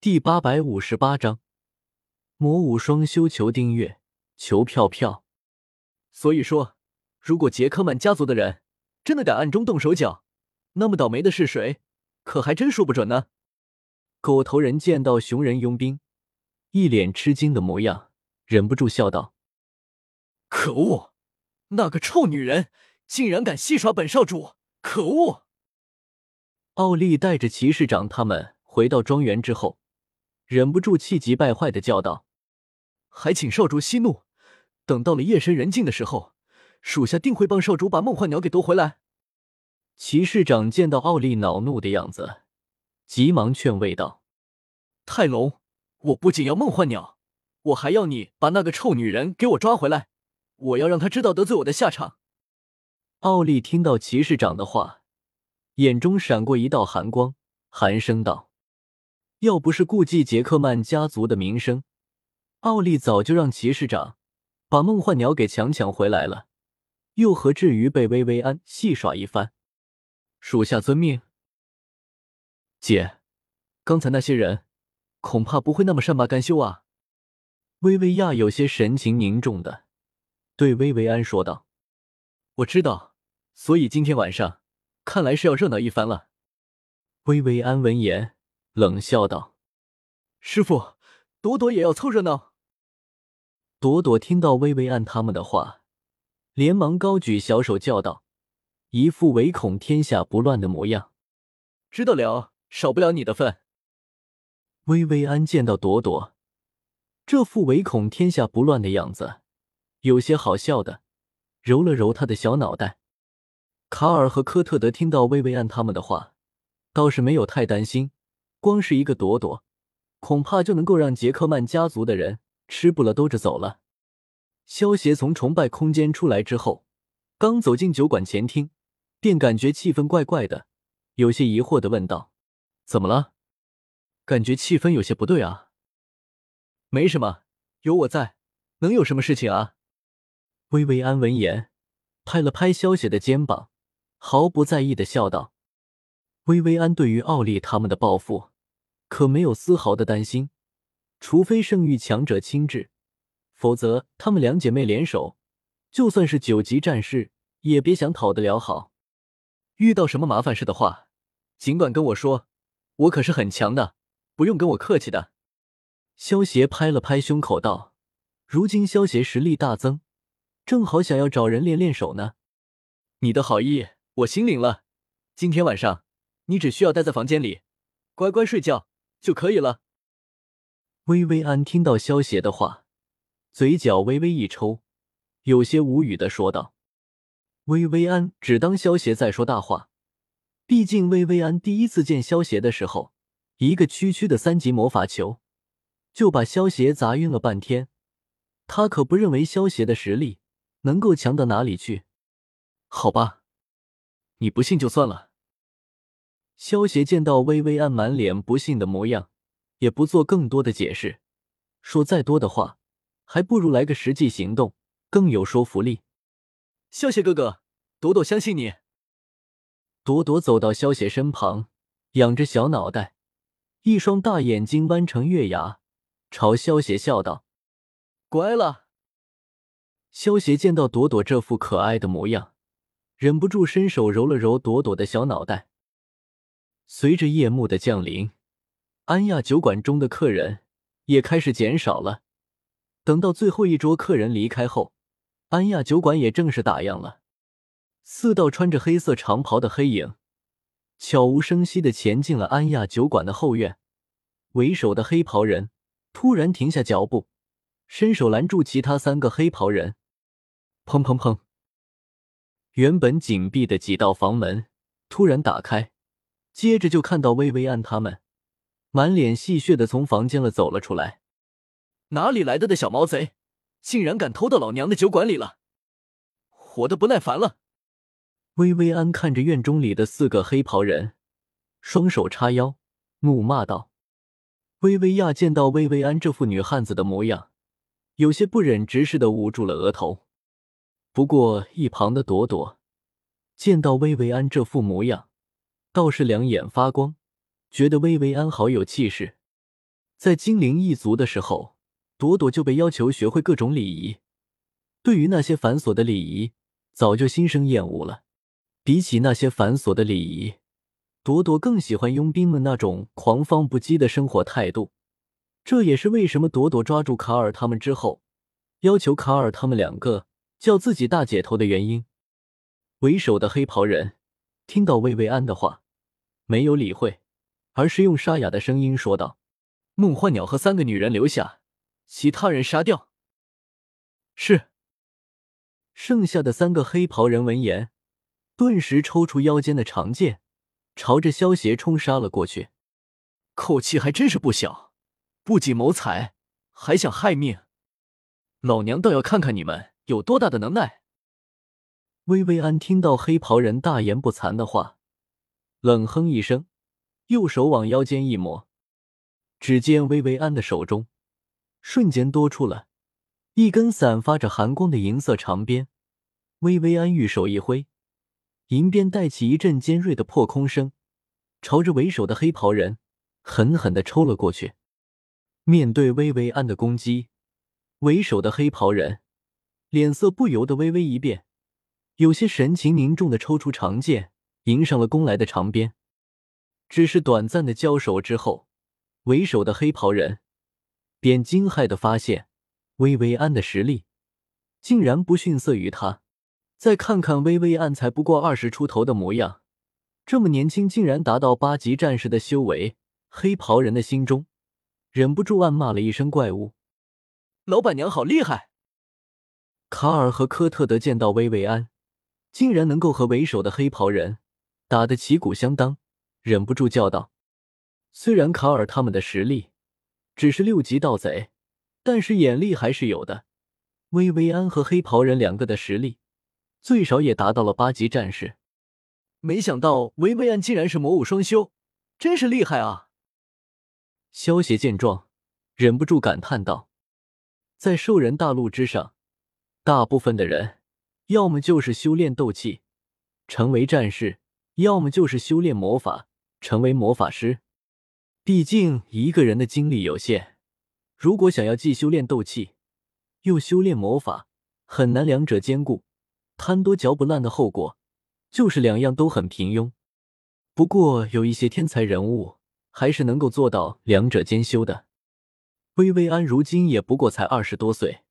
第八百五十八章魔武双修，求订阅，求票票。所以说，如果杰克曼家族的人真的敢暗中动手脚，那么倒霉的是谁，可还真说不准呢。狗头人见到熊人佣兵一脸吃惊的模样，忍不住笑道：“可恶，那个臭女人竟然敢戏耍本少主！可恶！”奥利带着骑士长他们回到庄园之后，忍不住气急败坏的叫道：“还请少主息怒，等到了夜深人静的时候，属下定会帮少主把梦幻鸟给夺回来。”骑士长见到奥利恼怒的样子，急忙劝慰道：“泰隆，我不仅要梦幻鸟，我还要你把那个臭女人给我抓回来，我要让她知道得罪我的下场。”奥利听到骑士长的话。眼中闪过一道寒光，寒声道：“要不是顾忌杰克曼家族的名声，奥利早就让骑士长把梦幻鸟给强抢回来了，又何至于被薇薇安戏耍一番？属下遵命。姐，刚才那些人恐怕不会那么善罢甘休啊。”薇薇亚有些神情凝重的对薇薇安说道：“我知道，所以今天晚上。”看来是要热闹一番了。薇薇安闻言冷笑道：“师傅，朵朵也要凑热闹。”朵朵听到薇薇安他们的话，连忙高举小手叫道，一副唯恐天下不乱的模样。“知道了，少不了你的份。”薇薇安见到朵朵这副唯恐天下不乱的样子，有些好笑的，揉了揉他的小脑袋。卡尔和科特德听到薇薇安他们的话，倒是没有太担心。光是一个朵朵，恐怕就能够让杰克曼家族的人吃不了兜着走了。萧协从崇拜空间出来之后，刚走进酒馆前厅，便感觉气氛怪怪的，有些疑惑的问道：“怎么了？感觉气氛有些不对啊？”“没什么，有我在，能有什么事情啊？”薇薇安闻言，拍了拍萧协的肩膀。毫不在意的笑道：“薇薇安对于奥利他们的报复，可没有丝毫的担心。除非圣域强者亲至，否则她们两姐妹联手，就算是九级战士，也别想讨得了好。遇到什么麻烦事的话，尽管跟我说，我可是很强的，不用跟我客气的。”萧协拍了拍胸口道：“如今萧协实力大增，正好想要找人练练手呢。你的好意。”我心领了，今天晚上你只需要待在房间里，乖乖睡觉就可以了。薇薇安听到萧邪的话，嘴角微微一抽，有些无语的说道：“薇薇安只当萧邪在说大话，毕竟薇薇安第一次见萧邪的时候，一个区区的三级魔法球就把萧邪砸晕了半天，他可不认为萧邪的实力能够强到哪里去。好吧。”你不信就算了。萧协见到薇薇安满脸不信的模样，也不做更多的解释。说再多的话，还不如来个实际行动更有说服力。萧协哥哥，朵朵相信你。朵朵走到萧协身旁，仰着小脑袋，一双大眼睛弯成月牙，朝萧协笑道：“乖了。”萧协见到朵朵这副可爱的模样。忍不住伸手揉了揉朵朵的小脑袋。随着夜幕的降临，安亚酒馆中的客人也开始减少了。等到最后一桌客人离开后，安亚酒馆也正式打烊了。四道穿着黑色长袍的黑影悄无声息的前进了安亚酒馆的后院。为首的黑袍人突然停下脚步，伸手拦住其他三个黑袍人。砰砰砰！原本紧闭的几道房门突然打开，接着就看到薇薇安他们满脸戏谑的从房间了走了出来。哪里来的的小毛贼，竟然敢偷到老娘的酒馆里了！活的不耐烦了。薇薇安看着院中里的四个黑袍人，双手叉腰，怒骂道：“薇薇亚见到薇薇安这副女汉子的模样，有些不忍直视的捂住了额头。”不过，一旁的朵朵见到薇薇安这副模样，倒是两眼发光，觉得薇薇安好有气势。在精灵一族的时候，朵朵就被要求学会各种礼仪。对于那些繁琐的礼仪，早就心生厌恶了。比起那些繁琐的礼仪，朵朵更喜欢佣兵们那种狂放不羁的生活态度。这也是为什么朵朵抓住卡尔他们之后，要求卡尔他们两个叫自己大姐头的原因。为首的黑袍人听到薇薇安的话，没有理会，而是用沙哑的声音说道：“梦幻鸟和三个女人留下，其他人杀掉。”是。剩下的三个黑袍人闻言，顿时抽出腰间的长剑，朝着萧邪冲杀了过去。口气还真是不小。不仅谋财，还想害命，老娘倒要看看你们有多大的能耐！薇薇安听到黑袍人大言不惭的话，冷哼一声，右手往腰间一抹，只见薇薇安的手中瞬间多出了一根散发着寒光的银色长鞭。薇薇安玉手一挥，银鞭带起一阵尖锐的破空声，朝着为首的黑袍人狠狠的抽了过去。面对薇薇安的攻击，为首的黑袍人脸色不由得微微一变，有些神情凝重的抽出长剑，迎上了攻来的长鞭。只是短暂的交手之后，为首的黑袍人便惊骇的发现，薇薇安的实力竟然不逊色于他。再看看薇薇安才不过二十出头的模样，这么年轻，竟然达到八级战士的修为，黑袍人的心中。忍不住暗骂了一声“怪物”，老板娘好厉害！卡尔和科特德见到薇薇安竟然能够和为首的黑袍人打得旗鼓相当，忍不住叫道：“虽然卡尔他们的实力只是六级盗贼，但是眼力还是有的。薇薇安和黑袍人两个的实力最少也达到了八级战士，没想到薇薇安竟然是魔武双修，真是厉害啊！”萧协见状，忍不住感叹道：“在兽人大陆之上，大部分的人要么就是修炼斗气，成为战士；要么就是修炼魔法，成为魔法师。毕竟一个人的精力有限，如果想要既修炼斗气，又修炼魔法，很难两者兼顾。贪多嚼不烂的后果，就是两样都很平庸。不过有一些天才人物。”还是能够做到两者兼修的。薇薇安如今也不过才二十多岁，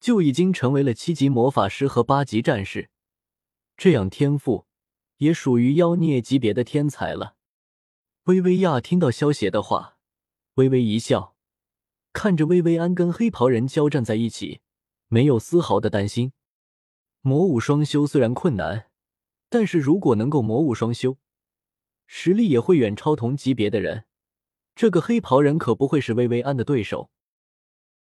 就已经成为了七级魔法师和八级战士，这样天赋也属于妖孽级别的天才了。薇薇亚听到萧邪的话，微微一笑，看着薇薇安跟黑袍人交战在一起，没有丝毫的担心。魔武双修虽然困难，但是如果能够魔武双修。实力也会远超同级别的人，这个黑袍人可不会是薇薇安的对手。